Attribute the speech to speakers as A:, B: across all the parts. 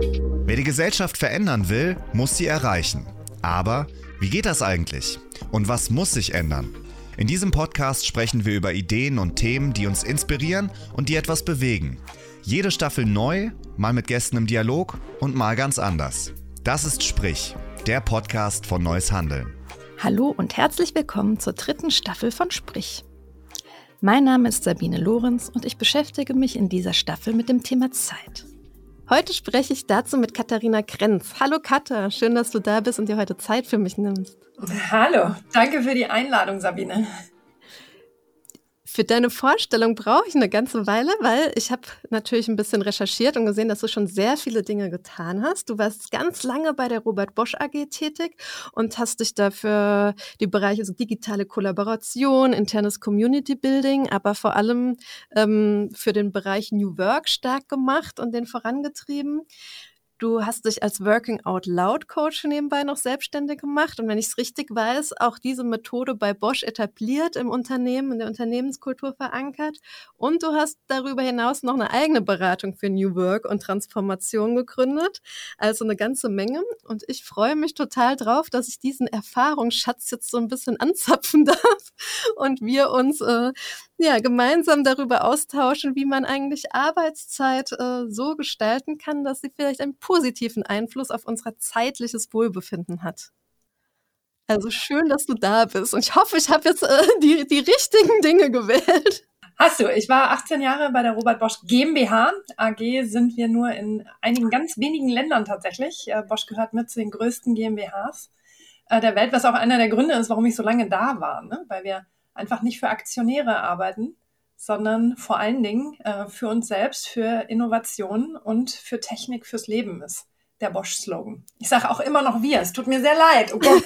A: Wer die Gesellschaft verändern will, muss sie erreichen. Aber wie geht das eigentlich? Und was muss sich ändern? In diesem Podcast sprechen wir über Ideen und Themen, die uns inspirieren und die etwas bewegen. Jede Staffel neu, mal mit Gästen im Dialog und mal ganz anders. Das ist Sprich, der Podcast von Neues Handeln.
B: Hallo und herzlich willkommen zur dritten Staffel von Sprich. Mein Name ist Sabine Lorenz und ich beschäftige mich in dieser Staffel mit dem Thema Zeit. Heute spreche ich dazu mit Katharina Krenz. Hallo Katha, schön, dass du da bist und dir heute Zeit für mich nimmst.
C: Hallo, danke für die Einladung, Sabine.
B: Für deine Vorstellung brauche ich eine ganze Weile, weil ich habe natürlich ein bisschen recherchiert und gesehen, dass du schon sehr viele Dinge getan hast. Du warst ganz lange bei der Robert Bosch AG tätig und hast dich dafür die Bereiche so digitale Kollaboration, internes Community Building, aber vor allem ähm, für den Bereich New Work stark gemacht und den vorangetrieben. Du hast dich als Working Out Loud Coach nebenbei noch selbstständig gemacht. Und wenn ich es richtig weiß, auch diese Methode bei Bosch etabliert im Unternehmen, in der Unternehmenskultur verankert. Und du hast darüber hinaus noch eine eigene Beratung für New Work und Transformation gegründet, also eine ganze Menge. Und ich freue mich total drauf, dass ich diesen Erfahrungsschatz jetzt so ein bisschen anzapfen darf und wir uns äh, ja, gemeinsam darüber austauschen, wie man eigentlich Arbeitszeit äh, so gestalten kann, dass sie vielleicht einen positiven Einfluss auf unser zeitliches Wohlbefinden hat. Also schön, dass du da bist. Und ich hoffe, ich habe jetzt äh, die, die richtigen Dinge gewählt.
C: Hast du. Ich war 18 Jahre bei der Robert Bosch GmbH. AG sind wir nur in einigen ganz wenigen Ländern tatsächlich. Äh, Bosch gehört mit zu den größten GmbHs äh, der Welt, was auch einer der Gründe ist, warum ich so lange da war. Ne? Weil wir einfach nicht für Aktionäre arbeiten, sondern vor allen Dingen äh, für uns selbst, für Innovation und für Technik fürs Leben ist der Bosch-Slogan. Ich sage auch immer noch wir. Es tut mir sehr leid. Oh.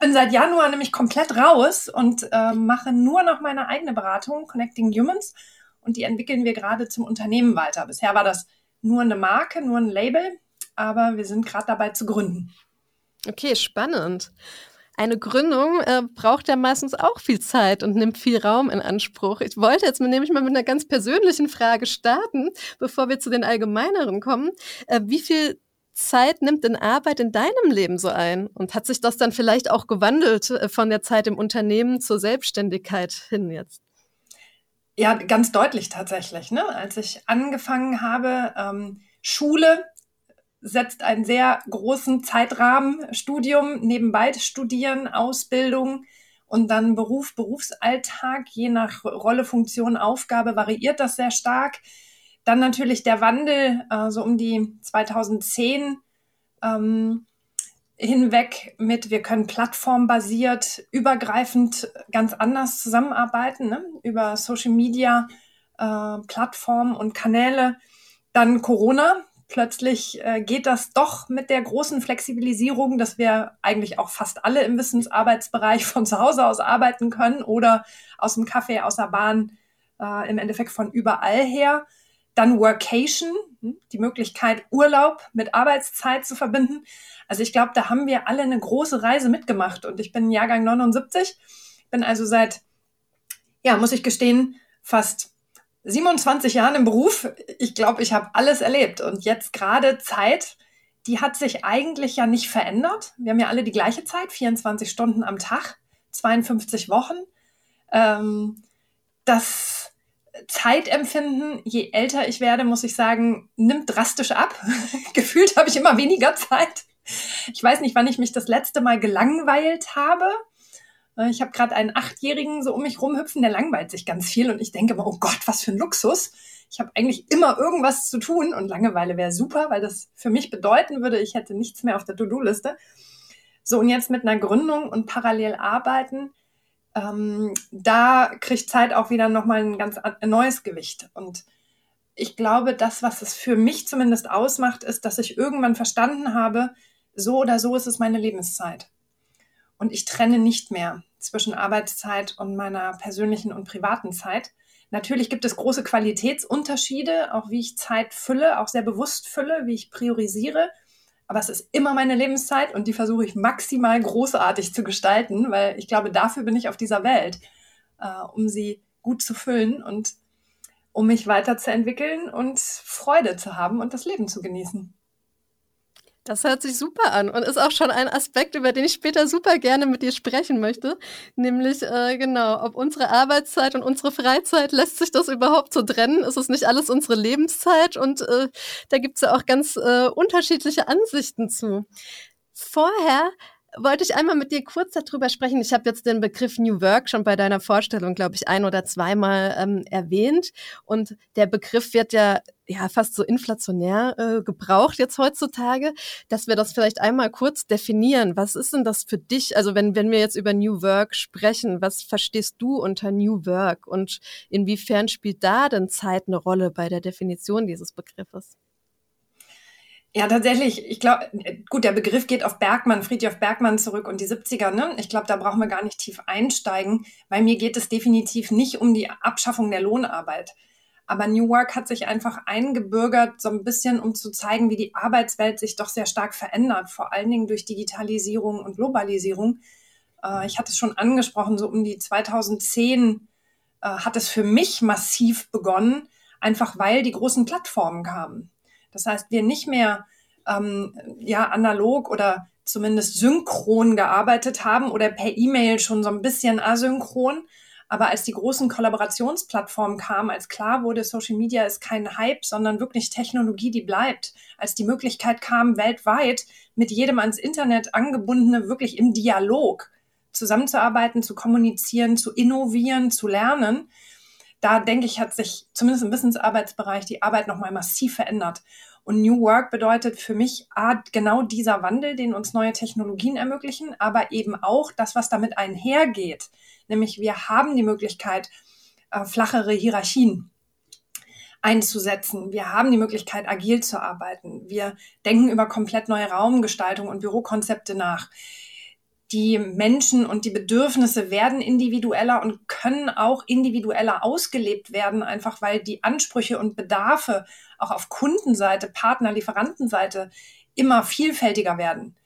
C: Ich bin seit Januar nämlich komplett raus und äh, mache nur noch meine eigene Beratung, Connecting Humans. Und die entwickeln wir gerade zum Unternehmen weiter. Bisher war das nur eine Marke, nur ein Label, aber wir sind gerade dabei zu gründen.
B: Okay, spannend eine Gründung äh, braucht ja meistens auch viel Zeit und nimmt viel Raum in Anspruch. Ich wollte jetzt nämlich mal mit einer ganz persönlichen Frage starten, bevor wir zu den allgemeineren kommen. Äh, wie viel Zeit nimmt denn Arbeit in deinem Leben so ein? Und hat sich das dann vielleicht auch gewandelt äh, von der Zeit im Unternehmen zur Selbstständigkeit hin jetzt?
C: Ja, ganz deutlich tatsächlich. Ne? Als ich angefangen habe, ähm, Schule setzt einen sehr großen Zeitrahmen, Studium, nebenbei studieren, Ausbildung und dann Beruf, Berufsalltag, je nach Rolle, Funktion, Aufgabe variiert das sehr stark. Dann natürlich der Wandel, so um die 2010 ähm, hinweg mit, wir können plattformbasiert, übergreifend ganz anders zusammenarbeiten, ne? über Social Media, äh, Plattformen und Kanäle. Dann Corona, plötzlich äh, geht das doch mit der großen Flexibilisierung, dass wir eigentlich auch fast alle im Wissensarbeitsbereich von zu Hause aus arbeiten können oder aus dem Café, aus der Bahn, äh, im Endeffekt von überall her. Dann Workation, hm, die Möglichkeit, Urlaub mit Arbeitszeit zu verbinden. Also ich glaube, da haben wir alle eine große Reise mitgemacht und ich bin Jahrgang 79, bin also seit, ja, muss ich gestehen, fast 27 Jahren im Beruf, ich glaube, ich habe alles erlebt. Und jetzt gerade Zeit, die hat sich eigentlich ja nicht verändert. Wir haben ja alle die gleiche Zeit, 24 Stunden am Tag, 52 Wochen. Ähm, das Zeitempfinden, je älter ich werde, muss ich sagen, nimmt drastisch ab. Gefühlt habe ich immer weniger Zeit. Ich weiß nicht, wann ich mich das letzte Mal gelangweilt habe. Äh, ich habe gerade einen Achtjährigen so um mich rumhüpfen, der langweilt sich ganz viel und ich denke immer, oh Gott, was für ein Luxus. Ich habe eigentlich immer irgendwas zu tun und Langeweile wäre super, weil das für mich bedeuten würde, ich hätte nichts mehr auf der To-Do-Liste. So, und jetzt mit einer Gründung und parallel arbeiten, ähm, da kriegt Zeit auch wieder nochmal ein ganz neues Gewicht. Und ich glaube, das, was es für mich zumindest ausmacht, ist, dass ich irgendwann verstanden habe, so oder so ist es meine Lebenszeit. Und ich trenne nicht mehr zwischen Arbeitszeit und meiner persönlichen und privaten Zeit. Natürlich gibt es große Qualitätsunterschiede, auch wie ich Zeit fülle, auch sehr bewusst fülle, wie ich priorisiere. Aber es ist immer meine Lebenszeit und die versuche ich maximal großartig zu gestalten, weil ich glaube, dafür bin ich auf dieser Welt, äh, um sie gut zu füllen und um mich weiterzuentwickeln und Freude zu haben und das Leben zu genießen.
B: Das hört sich super an und ist auch schon ein Aspekt, über den ich später super gerne mit dir sprechen möchte. Nämlich, äh, genau, ob unsere Arbeitszeit und unsere Freizeit, lässt sich das überhaupt so trennen? Ist es nicht alles unsere Lebenszeit? Und äh, da gibt es ja auch ganz äh, unterschiedliche Ansichten zu. Vorher wollte ich einmal mit dir kurz darüber sprechen. Ich habe jetzt den Begriff New Work schon bei deiner Vorstellung, glaube ich, ein oder zweimal ähm, erwähnt. Und der Begriff wird ja, ja fast so inflationär äh, gebraucht jetzt heutzutage, dass wir das vielleicht einmal kurz definieren. Was ist denn das für dich? Also wenn, wenn wir jetzt über New Work sprechen, was verstehst du unter New Work und inwiefern spielt da denn Zeit eine Rolle bei der Definition dieses Begriffes?
C: Ja, tatsächlich. Ich glaube, gut, der Begriff geht auf Bergmann, Friedrich Bergmann zurück und die 70er. Ne? Ich glaube, da brauchen wir gar nicht tief einsteigen, weil mir geht es definitiv nicht um die Abschaffung der Lohnarbeit. Aber New Work hat sich einfach eingebürgert, so ein bisschen, um zu zeigen, wie die Arbeitswelt sich doch sehr stark verändert, vor allen Dingen durch Digitalisierung und Globalisierung. Äh, ich hatte es schon angesprochen, so um die 2010 äh, hat es für mich massiv begonnen, einfach weil die großen Plattformen kamen. Das heißt, wir nicht mehr ähm, ja analog oder zumindest synchron gearbeitet haben oder per E-Mail schon so ein bisschen asynchron. Aber als die großen Kollaborationsplattformen kamen, als klar wurde, Social Media ist kein Hype, sondern wirklich Technologie, die bleibt, als die Möglichkeit kam, weltweit mit jedem ans Internet angebundene, wirklich im Dialog zusammenzuarbeiten, zu kommunizieren, zu innovieren, zu lernen, da denke ich, hat sich zumindest im Wissensarbeitsbereich die Arbeit nochmal massiv verändert. Und New Work bedeutet für mich genau dieser Wandel, den uns neue Technologien ermöglichen, aber eben auch das, was damit einhergeht. Nämlich wir haben die Möglichkeit, äh, flachere Hierarchien einzusetzen. Wir haben die Möglichkeit, agil zu arbeiten. Wir denken über komplett neue Raumgestaltung und Bürokonzepte nach die Menschen und die Bedürfnisse werden individueller und können auch individueller ausgelebt werden, einfach weil die Ansprüche und Bedarfe auch auf Kundenseite, Partner, Lieferantenseite immer vielfältiger werden.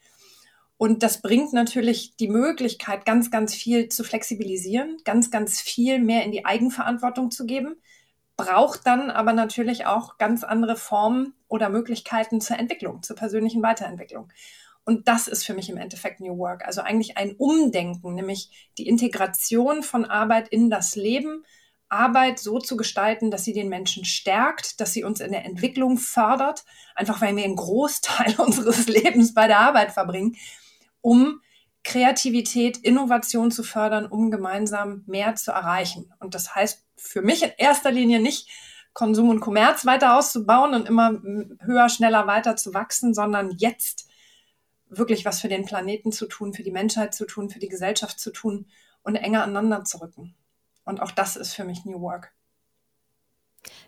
C: Und das bringt natürlich die Möglichkeit, ganz, ganz viel zu flexibilisieren, ganz, ganz viel mehr in die Eigenverantwortung zu geben, braucht dann aber natürlich auch ganz andere Formen oder Möglichkeiten zur Entwicklung, zur persönlichen Weiterentwicklung. Und das ist für mich im Endeffekt New Work. Also eigentlich ein Umdenken, nämlich die Integration von Arbeit in das Leben, Arbeit so zu gestalten, dass sie den Menschen stärkt, dass sie uns in der Entwicklung fördert, einfach weil wir einen Großteil unseres Lebens bei der Arbeit verbringen, um Kreativität, Innovation zu fördern, um gemeinsam mehr zu erreichen. Und das heißt für mich in erster Linie nicht, Konsum und Kommerz weiter auszubauen und immer höher, schneller weiter zu wachsen, sondern jetzt wirklich was für den Planeten zu tun, für die Menschheit zu tun, für die Gesellschaft zu tun und enger aneinander zu rücken. Und auch das ist für mich New Work.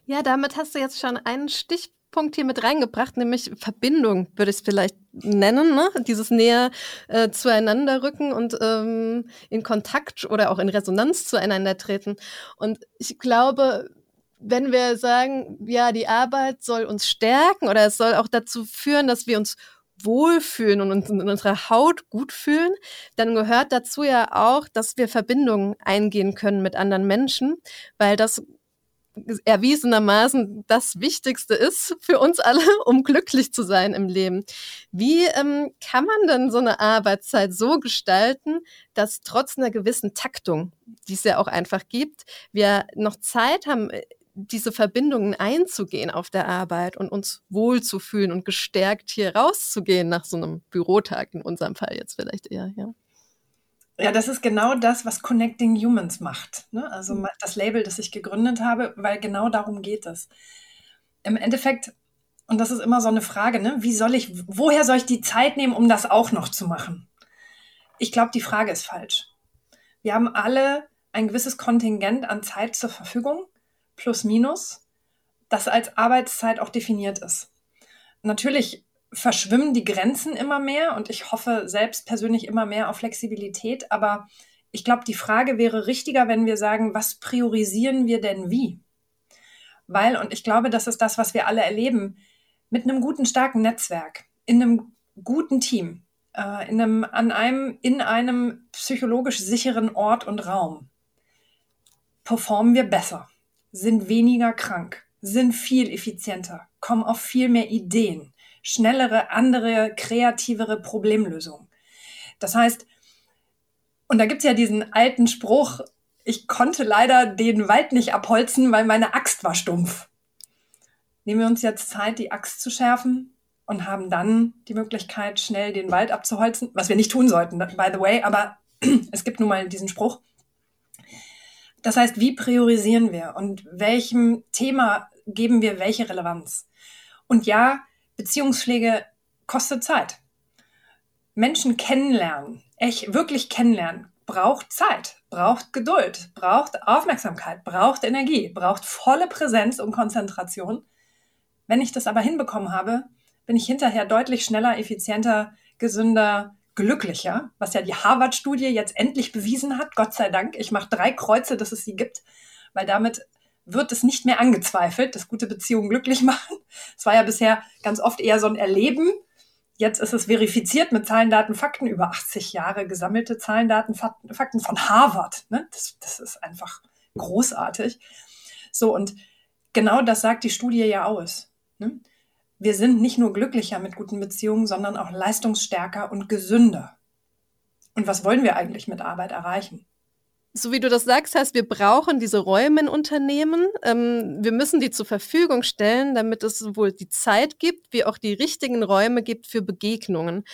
B: Ja, damit hast du jetzt schon einen Stichpunkt hier mit reingebracht, nämlich Verbindung, würde ich es vielleicht nennen, ne? dieses näher äh, zueinander rücken und ähm, in Kontakt oder auch in Resonanz zueinander treten. Und ich glaube, wenn wir sagen, ja, die Arbeit soll uns stärken oder es soll auch dazu führen, dass wir uns wohlfühlen und uns in unserer Haut gut fühlen, dann gehört dazu ja auch, dass wir Verbindungen eingehen können mit anderen Menschen, weil das erwiesenermaßen das Wichtigste ist für uns alle, um glücklich zu sein im Leben. Wie ähm, kann man denn so eine Arbeitszeit so gestalten, dass trotz einer gewissen Taktung, die es ja auch einfach gibt, wir noch Zeit haben, diese Verbindungen einzugehen auf der Arbeit und uns wohlzufühlen und gestärkt hier rauszugehen nach so einem Bürotag, in unserem Fall jetzt vielleicht eher, ja.
C: Ja, das ist genau das, was Connecting Humans macht. Ne? Also mhm. das Label, das ich gegründet habe, weil genau darum geht es. Im Endeffekt, und das ist immer so eine Frage, ne? wie soll ich, woher soll ich die Zeit nehmen, um das auch noch zu machen? Ich glaube, die Frage ist falsch. Wir haben alle ein gewisses Kontingent an Zeit zur Verfügung plus minus, das als Arbeitszeit auch definiert ist. Natürlich verschwimmen die Grenzen immer mehr und ich hoffe selbst persönlich immer mehr auf Flexibilität, aber ich glaube, die Frage wäre richtiger, wenn wir sagen, was priorisieren wir denn wie? Weil, und ich glaube, das ist das, was wir alle erleben, mit einem guten, starken Netzwerk, in einem guten Team, äh, in, einem, an einem, in einem psychologisch sicheren Ort und Raum, performen wir besser sind weniger krank, sind viel effizienter, kommen auf viel mehr Ideen, schnellere, andere, kreativere Problemlösung. Das heißt, und da gibt es ja diesen alten Spruch, ich konnte leider den Wald nicht abholzen, weil meine Axt war stumpf. Nehmen wir uns jetzt Zeit, die Axt zu schärfen und haben dann die Möglichkeit, schnell den Wald abzuholzen, was wir nicht tun sollten, by the way, aber es gibt nun mal diesen Spruch. Das heißt, wie priorisieren wir und welchem Thema geben wir welche Relevanz? Und ja, Beziehungspflege kostet Zeit. Menschen kennenlernen, echt wirklich kennenlernen, braucht Zeit, braucht Geduld, braucht Aufmerksamkeit, braucht Energie, braucht volle Präsenz und Konzentration. Wenn ich das aber hinbekommen habe, bin ich hinterher deutlich schneller, effizienter, gesünder, glücklicher, was ja die Harvard-Studie jetzt endlich bewiesen hat. Gott sei Dank. Ich mache drei Kreuze, dass es sie gibt, weil damit wird es nicht mehr angezweifelt, dass gute Beziehungen glücklich machen. Es war ja bisher ganz oft eher so ein Erleben, Jetzt ist es verifiziert mit Zahlen, Daten, Fakten, über 80 Jahre gesammelte Zahlen, Daten, Fakten von Harvard. Ne? Das, das ist einfach großartig. So, und genau das sagt die Studie ja aus. Ne? Wir sind nicht nur glücklicher mit guten Beziehungen, sondern auch leistungsstärker und gesünder. Und was wollen wir eigentlich mit Arbeit erreichen?
B: so wie du das sagst, heißt, wir brauchen diese Räume in Unternehmen. Ähm, wir müssen die zur Verfügung stellen, damit es sowohl die Zeit gibt, wie auch die richtigen Räume gibt für Begegnungen.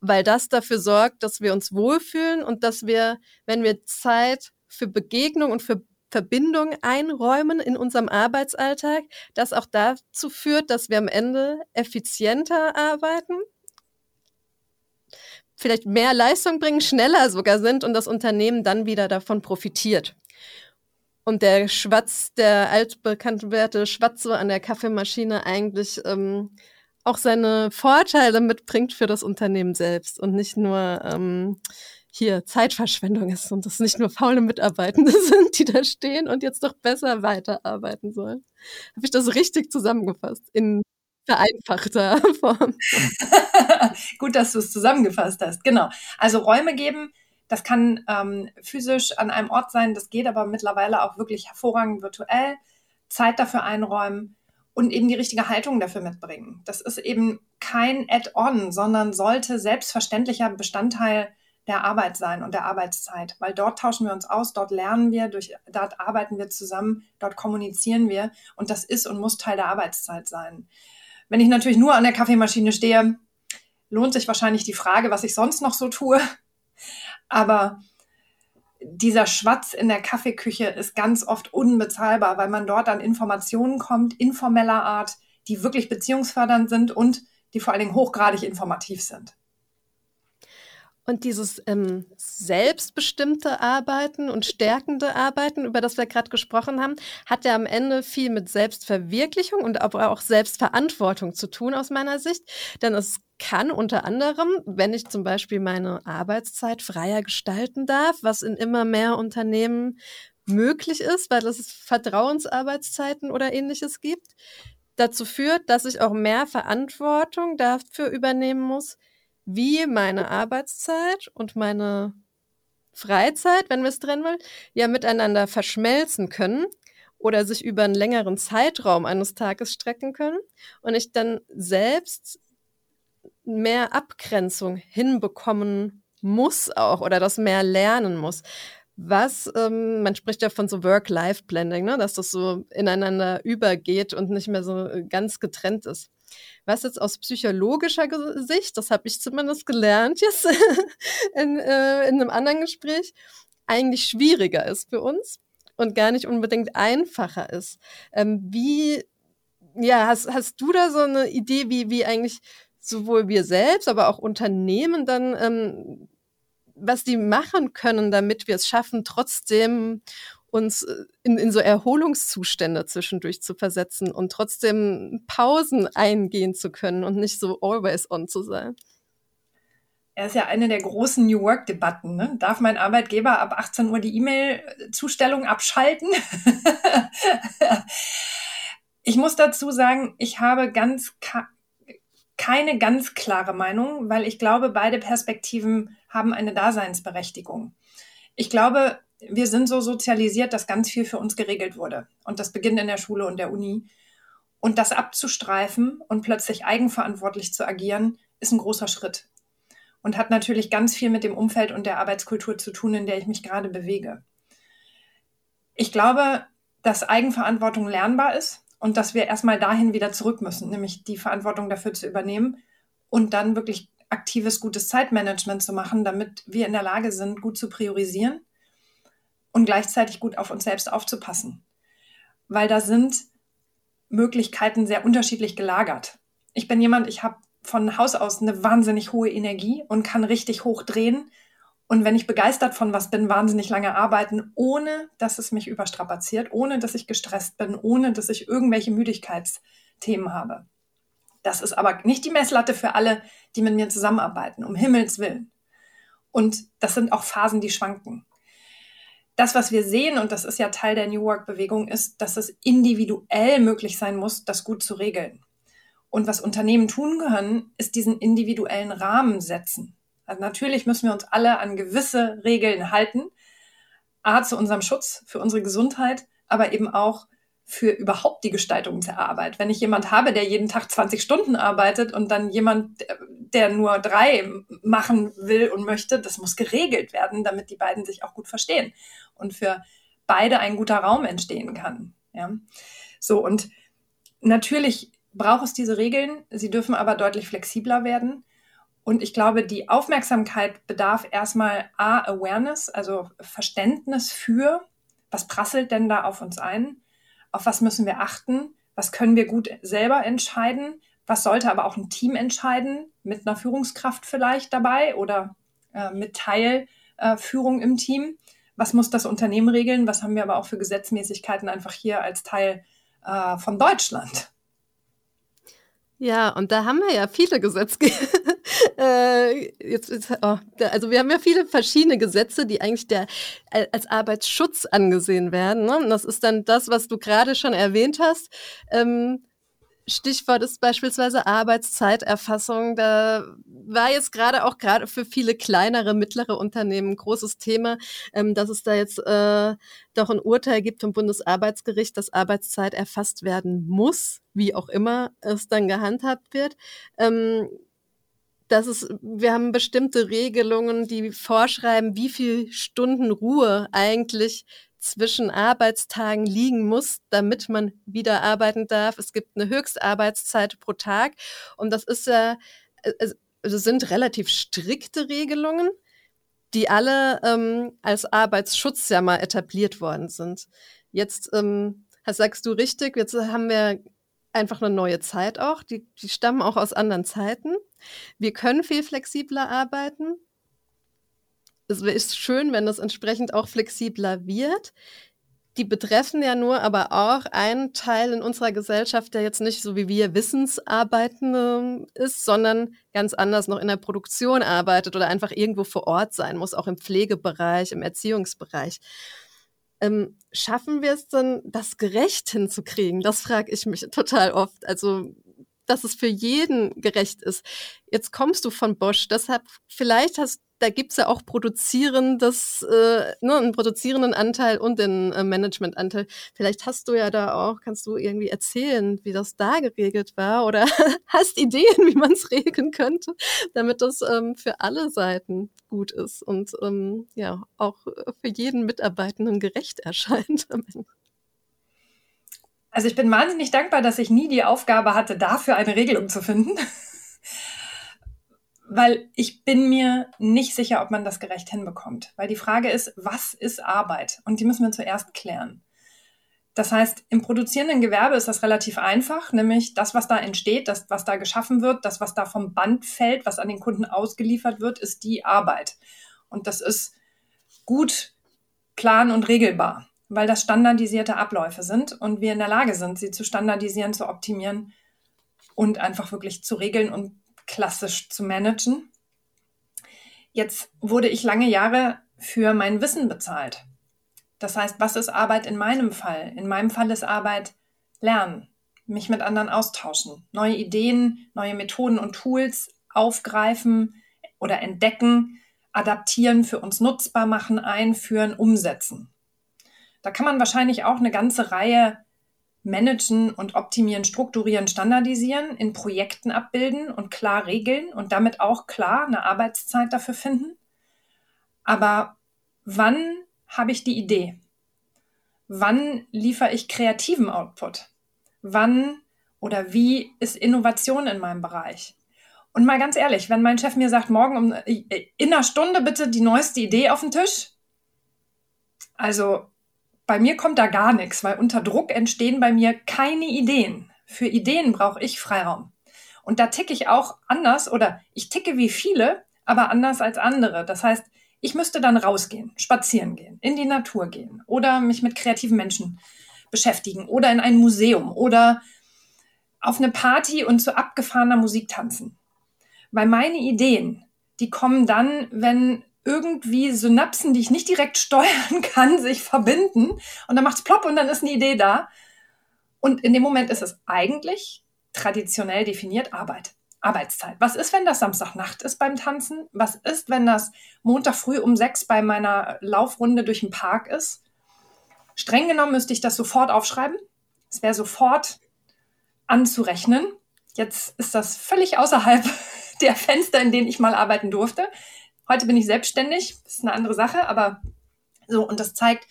B: Weil das dafür sorgt, dass wir uns wohlfühlen und dass wir, wenn wir Zeit für Begegnung und für Verbindung einräumen in unserem Arbeitsalltag, das auch dazu führt, dass wir am Ende effizienter arbeiten, vielleicht mehr Leistung bringen, schneller sogar sind und das Unternehmen dann wieder davon profitiert. Und der Schwatz, der altbekannte Werte Schwatze an der Kaffeemaschine eigentlich ähm, auch seine Vorteile mitbringt für das Unternehmen selbst und nicht nur ähm, hier Zeitverschwendung ist und es nicht nur faule Mitarbeitende sind, die da stehen und jetzt doch besser weiterarbeiten sollen. Habe ich das richtig zusammengefasst in vereinfachter Form.
C: Gut, dass du es zusammengefasst hast. Genau. Also Räume geben, das kann ähm, physisch an einem Ort sein, das geht aber mittlerweile auch wirklich hervorragend virtuell. Zeit dafür einräumen und eben die richtige Haltung dafür mitbringen. Das ist eben kein Add-on, sondern sollte selbstverständlicher Bestandteil der Arbeit sein und der Arbeitszeit, weil dort tauschen wir uns aus, dort lernen wir, durch, dort arbeiten wir zusammen, dort kommunizieren wir und das ist und muss Teil der Arbeitszeit sein. Wenn ich natürlich nur an der Kaffeemaschine stehe, lohnt sich wahrscheinlich die Frage, was ich sonst noch so tue. Aber dieser Schwatz in der Kaffeeküche ist ganz oft unbezahlbar, weil man dort an Informationen kommt, informeller Art, die wirklich beziehungsfördernd sind und die vor allen Dingen hochgradig informativ sind.
B: Und dieses ähm, selbstbestimmte Arbeiten und stärkende Arbeiten, über das wir gerade gesprochen haben, hat ja am Ende viel mit Selbstverwirklichung und aber auch Selbstverantwortung zu tun aus meiner Sicht. Denn es kann unter anderem, wenn ich zum Beispiel meine Arbeitszeit freier gestalten darf, was in immer mehr Unternehmen möglich ist, weil es Vertrauensarbeitszeiten oder ähnliches gibt, dazu führt, dass ich auch mehr Verantwortung dafür übernehmen muss, wie meine Arbeitszeit und meine Freizeit, wenn wir es trennen wollen, ja miteinander verschmelzen können oder sich über einen längeren Zeitraum eines Tages strecken können und ich dann selbst mehr Abgrenzung hinbekommen muss auch oder das mehr lernen muss. Was, ähm, man spricht ja von so Work-Life-Blending, ne? dass das so ineinander übergeht und nicht mehr so ganz getrennt ist was jetzt aus psychologischer Sicht, das habe ich zumindest gelernt jetzt in, äh, in einem anderen Gespräch, eigentlich schwieriger ist für uns und gar nicht unbedingt einfacher ist. Ähm, wie, ja, hast, hast du da so eine Idee, wie, wie eigentlich sowohl wir selbst, aber auch Unternehmen dann, ähm, was die machen können, damit wir es schaffen, trotzdem uns äh, in, in so Erholungszustände zwischendurch zu versetzen und trotzdem Pausen eingehen zu können und nicht so always on zu sein.
C: Er ist ja eine der großen New Work-Debatten. Ne? Darf mein Arbeitgeber ab 18 Uhr die E-Mail-Zustellung abschalten? ich muss dazu sagen, ich habe ganz keine ganz klare Meinung, weil ich glaube, beide Perspektiven haben eine Daseinsberechtigung. Ich glaube, wir sind so sozialisiert, dass ganz viel für uns geregelt wurde. Und das beginnt in der Schule und der Uni. Und das abzustreifen und plötzlich eigenverantwortlich zu agieren, ist ein großer Schritt. Und hat natürlich ganz viel mit dem Umfeld und der Arbeitskultur zu tun, in der ich mich gerade bewege. Ich glaube, dass Eigenverantwortung lernbar ist und dass wir erstmal dahin wieder zurück müssen, nämlich die Verantwortung dafür zu übernehmen und dann wirklich aktives, gutes Zeitmanagement zu machen, damit wir in der Lage sind, gut zu priorisieren und gleichzeitig gut auf uns selbst aufzupassen. Weil da sind Möglichkeiten sehr unterschiedlich gelagert. Ich bin jemand, ich habe von Haus aus eine wahnsinnig hohe Energie und kann richtig hoch drehen. Und wenn ich begeistert von was bin, wahnsinnig lange arbeiten, ohne dass es mich überstrapaziert, ohne dass ich gestresst bin, ohne dass ich irgendwelche Müdigkeitsthemen habe. Das ist aber nicht die Messlatte für alle, die mit mir zusammenarbeiten, um Himmels Willen. Und das sind auch Phasen, die schwanken. Das, was wir sehen, und das ist ja Teil der New Work-Bewegung, ist, dass es individuell möglich sein muss, das gut zu regeln. Und was Unternehmen tun können, ist diesen individuellen Rahmen setzen. Also natürlich müssen wir uns alle an gewisse Regeln halten. A, zu unserem Schutz, für unsere Gesundheit, aber eben auch für überhaupt die Gestaltung der Arbeit. Wenn ich jemand habe, der jeden Tag 20 Stunden arbeitet und dann jemand, der nur drei machen will und möchte, das muss geregelt werden, damit die beiden sich auch gut verstehen und für beide ein guter Raum entstehen kann. Ja. So, und natürlich braucht es diese Regeln, sie dürfen aber deutlich flexibler werden. Und ich glaube, die Aufmerksamkeit bedarf erstmal A, Awareness, also Verständnis für, was prasselt denn da auf uns ein? Auf was müssen wir achten, was können wir gut selber entscheiden, was sollte aber auch ein Team entscheiden, mit einer Führungskraft vielleicht dabei oder äh, mit Teilführung äh, im Team. Was muss das Unternehmen regeln? Was haben wir aber auch für Gesetzmäßigkeiten einfach hier als Teil äh, von Deutschland?
B: Ja, und da haben wir ja viele Gesetzgeber. äh, jetzt, jetzt, oh, also wir haben ja viele verschiedene Gesetze, die eigentlich der, als Arbeitsschutz angesehen werden. Ne? Und das ist dann das, was du gerade schon erwähnt hast. Ähm, Stichwort ist beispielsweise Arbeitszeiterfassung. Da war jetzt gerade auch gerade für viele kleinere, mittlere Unternehmen ein großes Thema, ähm, dass es da jetzt äh, doch ein Urteil gibt vom Bundesarbeitsgericht, dass Arbeitszeit erfasst werden muss, wie auch immer es dann gehandhabt wird. Ähm, das ist, wir haben bestimmte Regelungen, die vorschreiben, wie viel Stunden Ruhe eigentlich zwischen Arbeitstagen liegen muss, damit man wieder arbeiten darf. Es gibt eine Höchstarbeitszeit pro Tag und das ist ja, also sind relativ strikte Regelungen, die alle ähm, als Arbeitsschutz ja mal etabliert worden sind. Jetzt ähm, sagst du richtig, jetzt haben wir einfach eine neue Zeit auch, die, die stammen auch aus anderen Zeiten. Wir können viel flexibler arbeiten es ist schön, wenn das entsprechend auch flexibler wird. Die betreffen ja nur aber auch einen Teil in unserer Gesellschaft, der jetzt nicht so wie wir Wissensarbeitende ist, sondern ganz anders noch in der Produktion arbeitet oder einfach irgendwo vor Ort sein muss, auch im Pflegebereich, im Erziehungsbereich. Ähm, schaffen wir es denn, das gerecht hinzukriegen? Das frage ich mich total oft. Also dass es für jeden gerecht ist. Jetzt kommst du von Bosch, deshalb vielleicht hast da gibt's ja auch produzierendes, äh, ne, einen produzierenden Anteil und den äh, Managementanteil. Vielleicht hast du ja da auch, kannst du irgendwie erzählen, wie das da geregelt war oder hast Ideen, wie man es regeln könnte, damit das ähm, für alle Seiten gut ist und ähm, ja auch für jeden Mitarbeitenden gerecht erscheint.
C: Also ich bin wahnsinnig dankbar, dass ich nie die Aufgabe hatte, dafür eine Regelung zu finden weil ich bin mir nicht sicher, ob man das gerecht hinbekommt. Weil die Frage ist, was ist Arbeit? Und die müssen wir zuerst klären. Das heißt, im produzierenden Gewerbe ist das relativ einfach, nämlich das, was da entsteht, das, was da geschaffen wird, das, was da vom Band fällt, was an den Kunden ausgeliefert wird, ist die Arbeit. Und das ist gut, plan und regelbar, weil das standardisierte Abläufe sind und wir in der Lage sind, sie zu standardisieren, zu optimieren und einfach wirklich zu regeln und klassisch zu managen. Jetzt wurde ich lange Jahre für mein Wissen bezahlt. Das heißt, was ist Arbeit in meinem Fall? In meinem Fall ist Arbeit Lernen, mich mit anderen austauschen, neue Ideen, neue Methoden und Tools aufgreifen oder entdecken, adaptieren, für uns nutzbar machen, einführen, umsetzen. Da kann man wahrscheinlich auch eine ganze Reihe managen und optimieren, strukturieren, standardisieren, in Projekten abbilden und klar regeln und damit auch klar eine Arbeitszeit dafür finden. Aber wann habe ich die Idee? Wann liefere ich kreativen Output? Wann oder wie ist Innovation in meinem Bereich? Und mal ganz ehrlich, wenn mein Chef mir sagt, morgen um, äh, in einer Stunde bitte die neueste Idee auf den Tisch, also bei mir kommt da gar nichts, weil unter Druck entstehen bei mir keine Ideen. Für Ideen brauche ich Freiraum. Und da ticke ich auch anders oder ich ticke wie viele, aber anders als andere. Das heißt, ich müsste dann rausgehen, spazieren gehen, in die Natur gehen oder mich mit kreativen Menschen beschäftigen oder in ein Museum oder auf eine Party und zu abgefahrener Musik tanzen. Weil meine Ideen, die kommen dann, wenn irgendwie Synapsen, die ich nicht direkt steuern kann, sich verbinden und dann macht es plopp und dann ist eine Idee da. Und in dem Moment ist es eigentlich traditionell definiert Arbeit. Arbeitszeit. Was ist, wenn das Samstagnacht ist beim Tanzen? Was ist, wenn das Montag früh um sechs bei meiner Laufrunde durch den Park ist? Streng genommen müsste ich das sofort aufschreiben. Es wäre sofort anzurechnen. Jetzt ist das völlig außerhalb der Fenster, in denen ich mal arbeiten durfte. Heute bin ich selbstständig, das ist eine andere Sache, aber so, und das zeigt,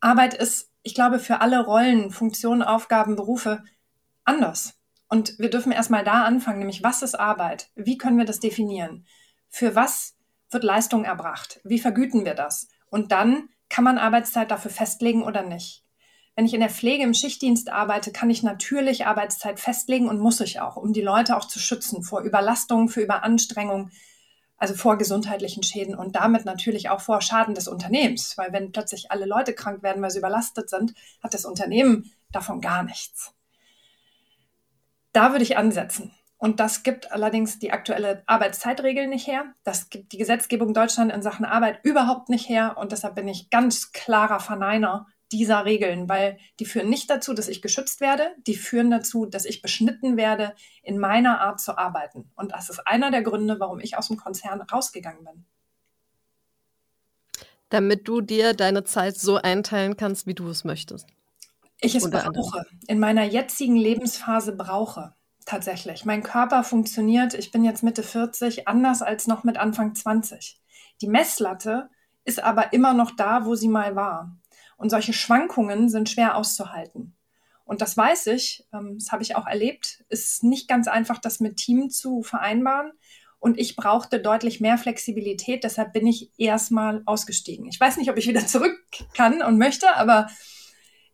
C: Arbeit ist, ich glaube, für alle Rollen, Funktionen, Aufgaben, Berufe anders. Und wir dürfen erstmal da anfangen, nämlich was ist Arbeit? Wie können wir das definieren? Für was wird Leistung erbracht? Wie vergüten wir das? Und dann kann man Arbeitszeit dafür festlegen oder nicht. Wenn ich in der Pflege im Schichtdienst arbeite, kann ich natürlich Arbeitszeit festlegen und muss ich auch, um die Leute auch zu schützen vor Überlastung, für Überanstrengung, also vor gesundheitlichen Schäden und damit natürlich auch vor Schaden des Unternehmens, weil wenn plötzlich alle Leute krank werden, weil sie überlastet sind, hat das Unternehmen davon gar nichts. Da würde ich ansetzen. Und das gibt allerdings die aktuelle Arbeitszeitregel nicht her. Das gibt die Gesetzgebung Deutschland in Sachen Arbeit überhaupt nicht her. Und deshalb bin ich ganz klarer Verneiner dieser Regeln, weil die führen nicht dazu, dass ich geschützt werde, die führen dazu, dass ich beschnitten werde in meiner Art zu arbeiten. Und das ist einer der Gründe, warum ich aus dem Konzern rausgegangen bin.
B: Damit du dir deine Zeit so einteilen kannst, wie du es möchtest.
C: Ich es Unter brauche, anderem. in meiner jetzigen Lebensphase brauche. Tatsächlich. Mein Körper funktioniert, ich bin jetzt Mitte 40, anders als noch mit Anfang 20. Die Messlatte ist aber immer noch da, wo sie mal war. Und solche Schwankungen sind schwer auszuhalten. Und das weiß ich, ähm, das habe ich auch erlebt, ist nicht ganz einfach, das mit Team zu vereinbaren. Und ich brauchte deutlich mehr Flexibilität, deshalb bin ich erstmal ausgestiegen. Ich weiß nicht, ob ich wieder zurück kann und möchte, aber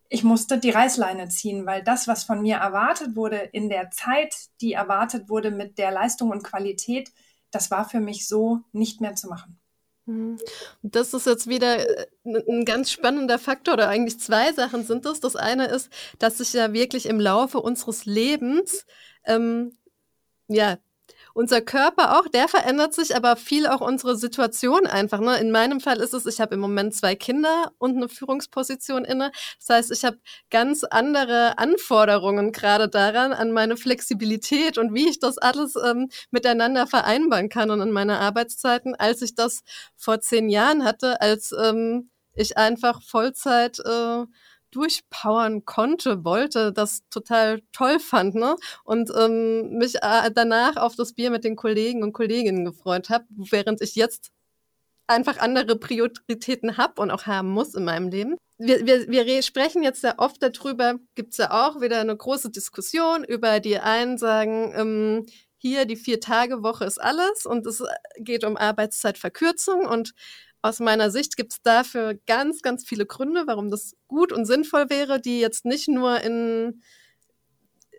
C: ich musste die Reißleine ziehen, weil das, was von mir erwartet wurde in der Zeit, die erwartet wurde mit der Leistung und Qualität, das war für mich so nicht mehr zu machen.
B: Mhm. Das ist jetzt wieder äh, ein ganz spannender Faktor, oder eigentlich zwei Sachen sind das. Das eine ist, dass sich ja wirklich im Laufe unseres Lebens ähm, ja unser Körper auch, der verändert sich, aber viel auch unsere Situation einfach. Ne? In meinem Fall ist es, ich habe im Moment zwei Kinder und eine Führungsposition inne. Das heißt, ich habe ganz andere Anforderungen gerade daran, an meine Flexibilität und wie ich das alles ähm, miteinander vereinbaren kann und an meine Arbeitszeiten, als ich das vor zehn Jahren hatte, als ähm, ich einfach Vollzeit äh, durchpowern konnte, wollte, das total toll fand, ne? Und ähm, mich äh, danach auf das Bier mit den Kollegen und Kolleginnen gefreut habe, während ich jetzt einfach andere Prioritäten habe und auch haben muss in meinem Leben. Wir, wir, wir sprechen jetzt sehr oft darüber, gibt es ja auch wieder eine große Diskussion über die einen sagen, ähm, hier die Vier-Tage-Woche ist alles und es geht um Arbeitszeitverkürzung und aus meiner Sicht gibt es dafür ganz, ganz viele Gründe, warum das gut und sinnvoll wäre, die jetzt nicht nur in,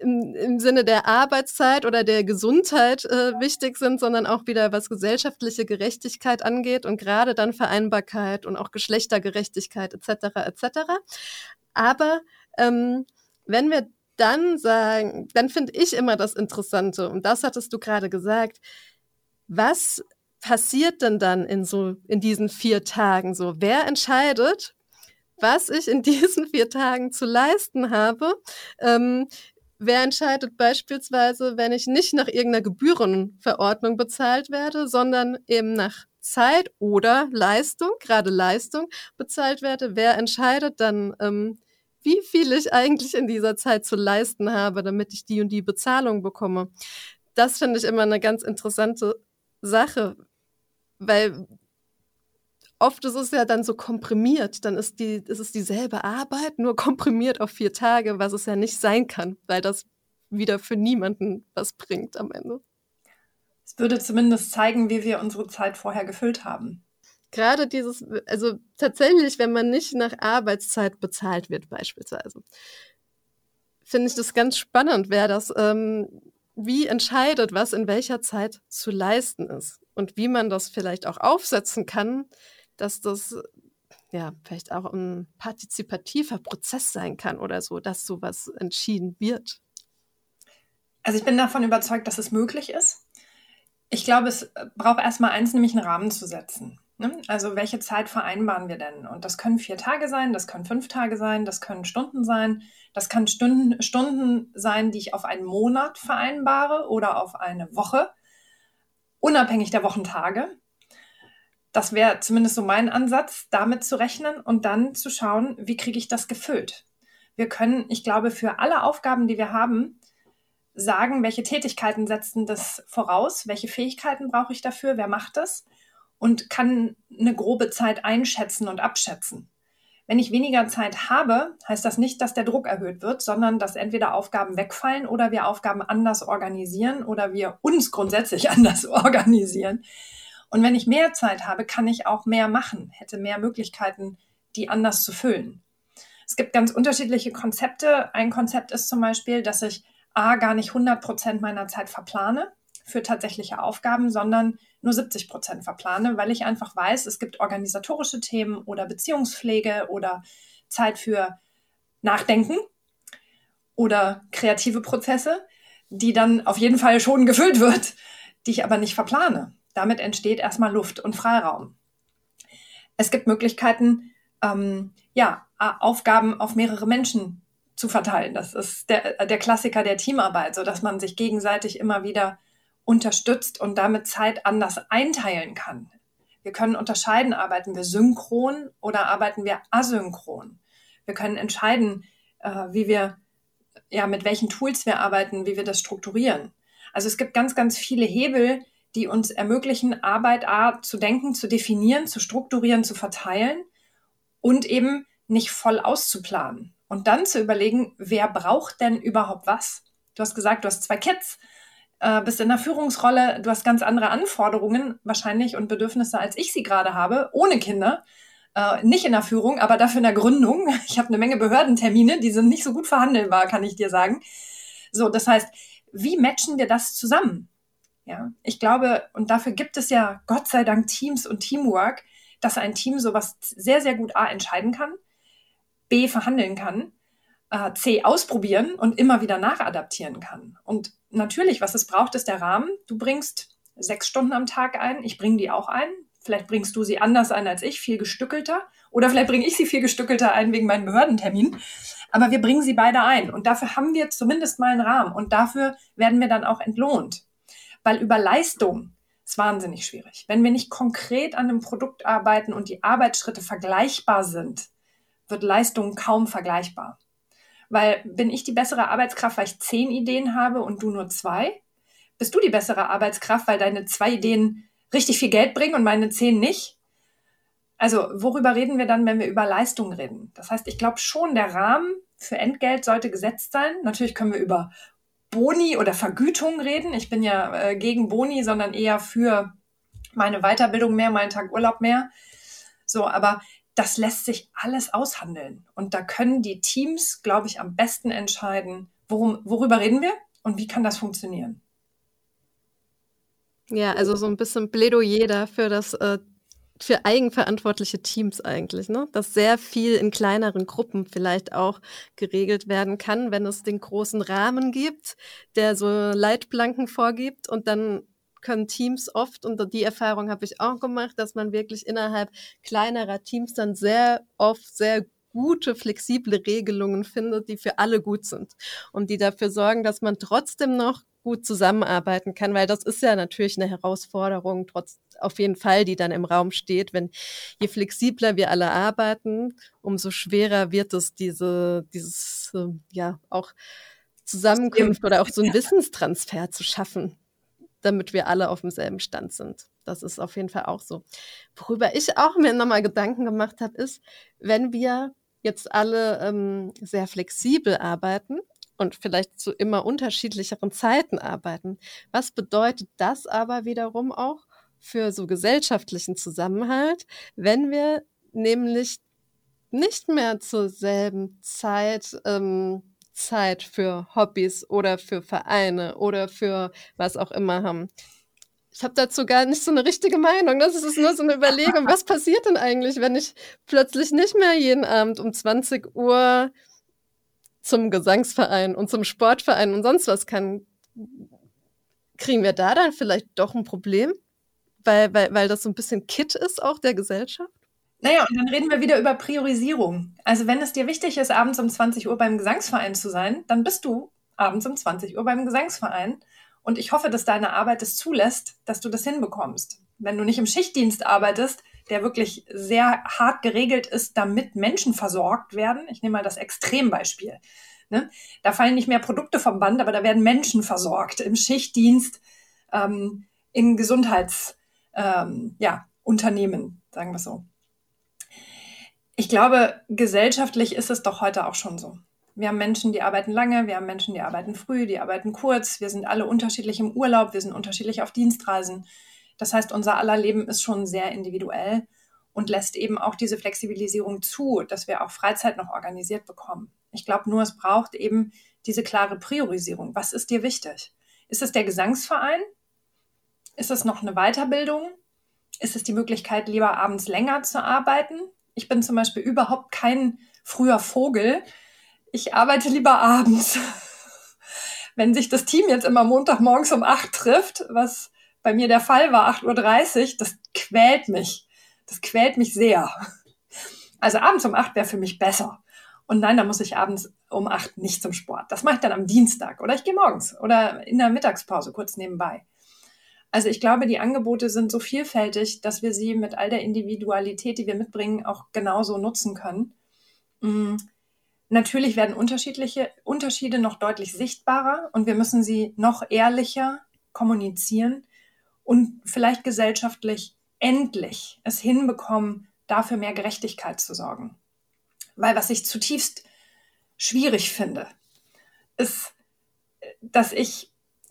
B: im, im Sinne der Arbeitszeit oder der Gesundheit äh, wichtig sind, sondern auch wieder was gesellschaftliche Gerechtigkeit angeht und gerade dann Vereinbarkeit und auch Geschlechtergerechtigkeit etc. etc. Aber ähm, wenn wir dann sagen, dann finde ich immer das Interessante, und das hattest du gerade gesagt, was passiert denn dann in so in diesen vier Tagen so? Wer entscheidet, was ich in diesen vier Tagen zu leisten habe? Ähm, wer entscheidet beispielsweise, wenn ich nicht nach irgendeiner Gebührenverordnung bezahlt werde, sondern eben nach Zeit oder Leistung, gerade Leistung bezahlt werde? Wer entscheidet dann, ähm, wie viel ich eigentlich in dieser Zeit zu leisten habe, damit ich die und die Bezahlung bekomme. Das finde ich immer eine ganz interessante Sache, weil oft ist es ja dann so komprimiert, dann ist, die, ist es dieselbe Arbeit, nur komprimiert auf vier Tage, was es ja nicht sein kann, weil das wieder für niemanden was bringt am Ende.
C: Es würde zumindest zeigen, wie wir unsere Zeit vorher gefüllt haben.
B: Gerade dieses, also tatsächlich, wenn man nicht nach Arbeitszeit bezahlt wird, beispielsweise, finde ich das ganz spannend, wer das, ähm, wie entscheidet, was in welcher Zeit zu leisten ist und wie man das vielleicht auch aufsetzen kann, dass das ja vielleicht auch ein partizipativer Prozess sein kann oder so, dass sowas entschieden wird.
C: Also ich bin davon überzeugt, dass es möglich ist. Ich glaube, es braucht erstmal eins, nämlich einen Rahmen zu setzen. Ne? Also welche Zeit vereinbaren wir denn? Und das können vier Tage sein, das können fünf Tage sein, das können Stunden sein, das kann Stunden, Stunden sein, die ich auf einen Monat vereinbare oder auf eine Woche, unabhängig der Wochentage. Das wäre zumindest so mein Ansatz, damit zu rechnen und dann zu schauen, wie kriege ich das gefüllt. Wir können, ich glaube, für alle Aufgaben, die wir haben, sagen, welche Tätigkeiten setzen das voraus, welche Fähigkeiten brauche ich dafür, wer macht das und kann eine grobe Zeit einschätzen und abschätzen. Wenn ich weniger Zeit habe, heißt das nicht, dass der Druck erhöht wird, sondern dass entweder Aufgaben wegfallen oder wir Aufgaben anders organisieren oder wir uns grundsätzlich anders organisieren. Und wenn ich mehr Zeit habe, kann ich auch mehr machen, hätte mehr Möglichkeiten, die anders zu füllen. Es gibt ganz unterschiedliche Konzepte. Ein Konzept ist zum Beispiel, dass ich A, gar nicht 100 Prozent meiner Zeit verplane für tatsächliche Aufgaben, sondern nur 70 Prozent verplane, weil ich einfach weiß, es gibt organisatorische Themen oder Beziehungspflege oder Zeit für Nachdenken oder kreative Prozesse, die dann auf jeden Fall schon gefüllt wird, die ich aber nicht verplane. Damit entsteht erstmal Luft und Freiraum. Es gibt Möglichkeiten, ähm, ja, Aufgaben auf mehrere Menschen zu verteilen. Das ist der, der Klassiker der Teamarbeit, so dass man sich gegenseitig immer wieder unterstützt und damit Zeit anders einteilen kann. Wir können unterscheiden, arbeiten wir synchron oder arbeiten wir asynchron. Wir können entscheiden, äh, wie wir, ja, mit welchen Tools wir arbeiten, wie wir das strukturieren. Also es gibt ganz, ganz viele Hebel, die uns ermöglichen, Arbeit A zu denken, zu definieren, zu strukturieren, zu verteilen und eben nicht voll auszuplanen. Und dann zu überlegen, wer braucht denn überhaupt was? Du hast gesagt, du hast zwei Kids, äh, bist in der Führungsrolle, du hast ganz andere Anforderungen wahrscheinlich und Bedürfnisse, als ich sie gerade habe, ohne Kinder. Äh, nicht in der Führung, aber dafür in der Gründung. Ich habe eine Menge Behördentermine, die sind nicht so gut verhandelbar, kann ich dir sagen. So, das heißt, wie matchen wir das zusammen? Ja, ich glaube, und dafür gibt es ja Gott sei Dank Teams und Teamwork, dass ein Team sowas sehr, sehr gut A entscheiden kann, B verhandeln kann, äh, C ausprobieren und immer wieder nachadaptieren kann. Und natürlich, was es braucht, ist der Rahmen. Du bringst sechs Stunden am Tag ein, ich bringe die auch ein. Vielleicht bringst du sie anders ein als ich, viel gestückelter. Oder vielleicht bringe ich sie viel gestückelter ein wegen meinem Behördentermin. Aber wir bringen sie beide ein. Und dafür haben wir zumindest mal einen Rahmen. Und dafür werden wir dann auch entlohnt. Weil über Leistung ist wahnsinnig schwierig. Wenn wir nicht konkret an einem Produkt arbeiten und die Arbeitsschritte vergleichbar sind, wird Leistung kaum vergleichbar. Weil bin ich die bessere Arbeitskraft, weil ich zehn Ideen habe und du nur zwei? Bist du die bessere Arbeitskraft, weil deine zwei Ideen richtig viel Geld bringen und meine zehn nicht? Also worüber reden wir dann, wenn wir über Leistung reden? Das heißt, ich glaube schon, der Rahmen für Entgelt sollte gesetzt sein. Natürlich können wir über Boni oder Vergütung reden. Ich bin ja äh, gegen Boni, sondern eher für meine Weiterbildung mehr, meinen Tag Urlaub mehr. So, aber das lässt sich alles aushandeln. Und da können die Teams, glaube ich, am besten entscheiden, worum, worüber reden wir und wie kann das funktionieren.
B: Ja, also so ein bisschen Plädoyer dafür, dass äh, für eigenverantwortliche Teams eigentlich, ne? Dass sehr viel in kleineren Gruppen vielleicht auch geregelt werden kann, wenn es den großen Rahmen gibt, der so Leitplanken vorgibt und dann können Teams oft, und die Erfahrung habe ich auch gemacht, dass man wirklich innerhalb kleinerer Teams dann sehr oft sehr gute, flexible Regelungen findet, die für alle gut sind und die dafür sorgen, dass man trotzdem noch gut zusammenarbeiten kann, weil das ist ja natürlich eine Herausforderung, trotz auf jeden Fall, die dann im Raum steht. Wenn je flexibler wir alle arbeiten, umso schwerer wird es, diese, dieses, äh, ja, auch Zusammenkunft oder auch so einen Wissenstransfer zu schaffen, damit wir alle auf demselben Stand sind. Das ist auf jeden Fall auch so. Worüber ich auch mir nochmal Gedanken gemacht habe, ist, wenn wir jetzt alle ähm, sehr flexibel arbeiten und vielleicht zu immer unterschiedlicheren Zeiten arbeiten, was bedeutet das aber wiederum auch für so gesellschaftlichen Zusammenhalt, wenn wir nämlich nicht mehr zur selben Zeit ähm, Zeit für Hobbys oder für Vereine oder für was auch immer haben. Ich habe dazu gar nicht so eine richtige Meinung. Das ist nur so eine Überlegung. Was passiert denn eigentlich, wenn ich plötzlich nicht mehr jeden Abend um 20 Uhr zum Gesangsverein und zum Sportverein und sonst was kann? Kriegen wir da dann vielleicht doch ein Problem? Weil, weil, weil das so ein bisschen Kit ist auch der Gesellschaft?
C: Naja, und dann reden wir wieder über Priorisierung. Also wenn es dir wichtig ist, abends um 20 Uhr beim Gesangsverein zu sein, dann bist du abends um 20 Uhr beim Gesangsverein. Und ich hoffe, dass deine Arbeit es zulässt, dass du das hinbekommst. Wenn du nicht im Schichtdienst arbeitest, der wirklich sehr hart geregelt ist, damit Menschen versorgt werden. Ich nehme mal das Extrembeispiel. Ne? Da fallen nicht mehr Produkte vom Band, aber da werden Menschen versorgt im Schichtdienst, ähm, in Gesundheitsunternehmen, ähm, ja, sagen wir so. Ich glaube, gesellschaftlich ist es doch heute auch schon so. Wir haben Menschen, die arbeiten lange, wir haben Menschen, die arbeiten früh, die arbeiten kurz, wir sind alle unterschiedlich im Urlaub, wir sind unterschiedlich auf Dienstreisen. Das heißt, unser aller Leben ist schon sehr individuell und lässt eben auch diese Flexibilisierung zu, dass wir auch Freizeit noch organisiert bekommen. Ich glaube nur, es braucht eben diese klare Priorisierung. Was ist dir wichtig? Ist es der Gesangsverein? Ist es noch eine Weiterbildung? Ist es die Möglichkeit, lieber abends länger zu arbeiten? Ich bin zum Beispiel überhaupt kein früher Vogel, ich arbeite lieber abends. Wenn sich das Team jetzt immer Montagmorgens um acht trifft, was bei mir der Fall war, 8.30 Uhr, das quält mich. Das quält mich sehr. Also abends um acht wäre für mich besser. Und nein, da muss ich abends um acht nicht zum Sport. Das mache ich dann am Dienstag oder ich gehe morgens oder in der Mittagspause kurz nebenbei. Also ich glaube, die Angebote sind so vielfältig, dass wir sie mit all der Individualität, die wir mitbringen, auch genauso nutzen können. Mm. Natürlich werden unterschiedliche Unterschiede noch deutlich sichtbarer und wir müssen sie noch ehrlicher kommunizieren und vielleicht gesellschaftlich endlich es hinbekommen, dafür mehr Gerechtigkeit zu sorgen. Weil was ich zutiefst schwierig finde, ist, dass ich,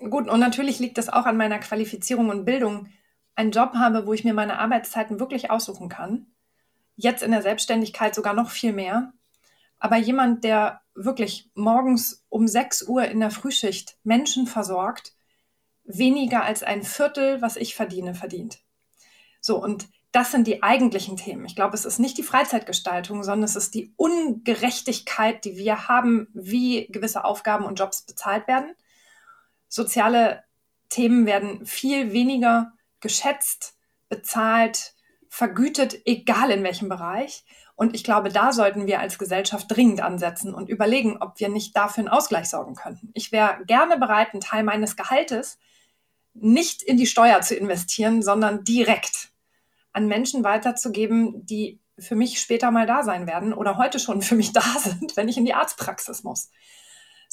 C: gut, und natürlich liegt das auch an meiner Qualifizierung und Bildung, einen Job habe, wo ich mir meine Arbeitszeiten wirklich aussuchen kann. Jetzt in der Selbstständigkeit sogar noch viel mehr aber jemand, der wirklich morgens um 6 Uhr in der Frühschicht Menschen versorgt, weniger als ein Viertel, was ich verdiene, verdient. So, und das sind die eigentlichen Themen. Ich glaube, es ist nicht die Freizeitgestaltung, sondern es ist die Ungerechtigkeit, die wir haben, wie gewisse Aufgaben und Jobs bezahlt werden. Soziale Themen werden viel weniger geschätzt, bezahlt, vergütet, egal in welchem Bereich. Und ich glaube, da sollten wir als Gesellschaft dringend ansetzen und überlegen, ob wir nicht dafür einen Ausgleich sorgen könnten. Ich wäre gerne bereit, einen Teil meines Gehaltes nicht in die Steuer zu investieren, sondern direkt an Menschen weiterzugeben, die für mich später mal da sein werden oder heute schon für mich da sind, wenn ich in die Arztpraxis muss.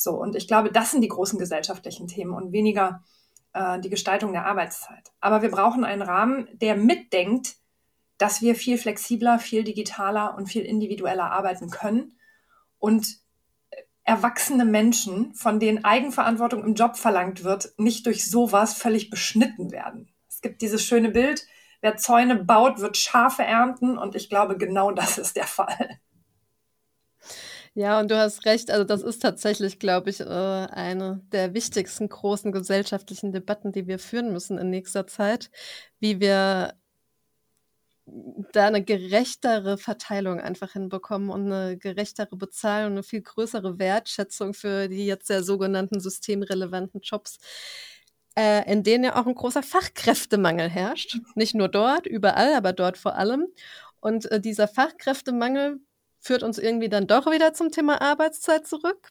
C: So, und ich glaube, das sind die großen gesellschaftlichen Themen und weniger äh, die Gestaltung der Arbeitszeit. Aber wir brauchen einen Rahmen, der mitdenkt, dass wir viel flexibler, viel digitaler und viel individueller arbeiten können und erwachsene Menschen, von denen Eigenverantwortung im Job verlangt wird, nicht durch sowas völlig beschnitten werden. Es gibt dieses schöne Bild, wer Zäune baut, wird Schafe ernten und ich glaube, genau das ist der Fall.
B: Ja, und du hast recht. Also das ist tatsächlich, glaube ich, äh, eine der wichtigsten großen gesellschaftlichen Debatten, die wir führen müssen in nächster Zeit, wie wir da eine gerechtere Verteilung einfach hinbekommen und eine gerechtere Bezahlung, eine viel größere Wertschätzung für die jetzt sehr sogenannten systemrelevanten Jobs, äh, in denen ja auch ein großer Fachkräftemangel herrscht. Nicht nur dort, überall, aber dort vor allem. Und äh, dieser Fachkräftemangel führt uns irgendwie dann doch wieder zum Thema Arbeitszeit zurück.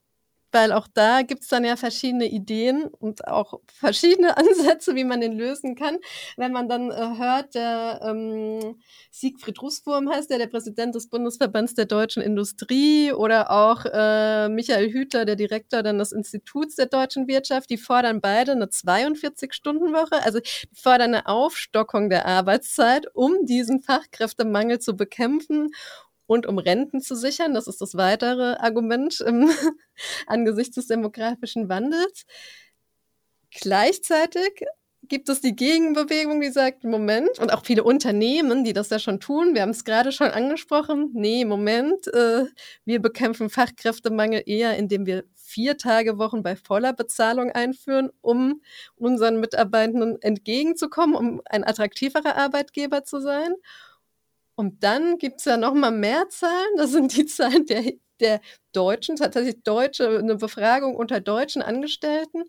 B: weil auch da gibt es dann ja verschiedene Ideen und auch verschiedene Ansätze, wie man den lösen kann. Wenn man dann äh, hört, der ähm, Siegfried Russwurm heißt der, der Präsident des Bundesverbands der deutschen Industrie oder auch äh, Michael Hütler, der Direktor dann des Instituts der deutschen Wirtschaft, die fordern beide eine 42-Stunden-Woche, also die fordern eine Aufstockung der Arbeitszeit, um diesen Fachkräftemangel zu bekämpfen und um Renten zu sichern. Das ist das weitere Argument ähm, angesichts des demografischen Wandels. Gleichzeitig gibt es die Gegenbewegung, die sagt, Moment, und auch viele Unternehmen, die das ja schon tun, wir haben es gerade schon angesprochen, nee, Moment, äh, wir bekämpfen Fachkräftemangel eher, indem wir vier Tage Wochen bei voller Bezahlung einführen, um unseren Mitarbeitenden entgegenzukommen, um ein attraktiverer Arbeitgeber zu sein. Und dann gibt es ja noch mal mehr Zahlen. Das sind die Zahlen der, der Deutschen, tatsächlich Deutsche, eine Befragung unter deutschen Angestellten,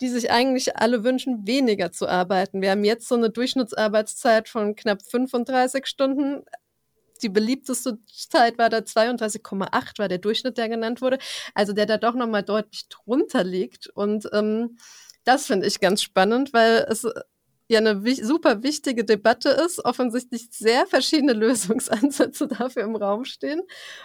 B: die sich eigentlich alle wünschen, weniger zu arbeiten. Wir haben jetzt so eine Durchschnittsarbeitszeit von knapp 35 Stunden. Die beliebteste Zeit war da 32,8, war der Durchschnitt, der genannt wurde. Also der da doch noch mal deutlich drunter liegt. Und ähm, das finde ich ganz spannend, weil es ja eine super wichtige Debatte ist, offensichtlich sehr verschiedene Lösungsansätze dafür im Raum stehen.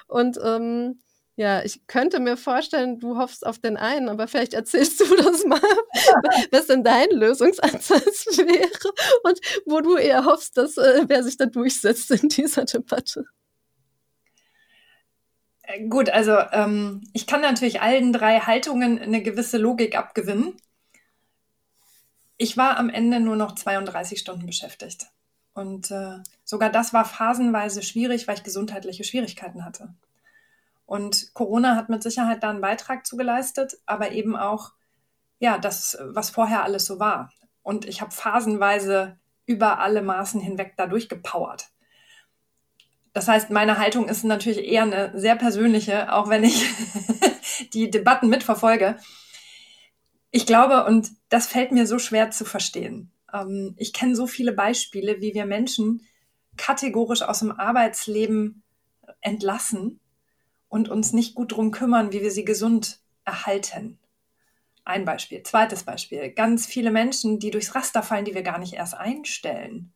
B: Und ähm, ja, ich könnte mir vorstellen, du hoffst auf den einen, aber vielleicht erzählst du das mal, was denn dein Lösungsansatz wäre und wo du eher hoffst, dass äh, wer sich da durchsetzt in dieser Debatte.
C: Äh, gut, also ähm, ich kann natürlich allen drei Haltungen eine gewisse Logik abgewinnen ich war am Ende nur noch 32 Stunden beschäftigt. Und äh, sogar das war phasenweise schwierig, weil ich gesundheitliche Schwierigkeiten hatte. Und Corona hat mit Sicherheit da einen Beitrag zugeleistet, aber eben auch, ja, das, was vorher alles so war. Und ich habe phasenweise über alle Maßen hinweg dadurch gepowert. Das heißt, meine Haltung ist natürlich eher eine sehr persönliche, auch wenn ich die Debatten mitverfolge. Ich glaube, und das fällt mir so schwer zu verstehen. Ähm, ich kenne so viele Beispiele, wie wir Menschen kategorisch aus dem Arbeitsleben entlassen und uns nicht gut drum kümmern, wie wir sie gesund erhalten. Ein Beispiel. Zweites Beispiel. Ganz viele Menschen, die durchs Raster fallen, die wir gar nicht erst einstellen,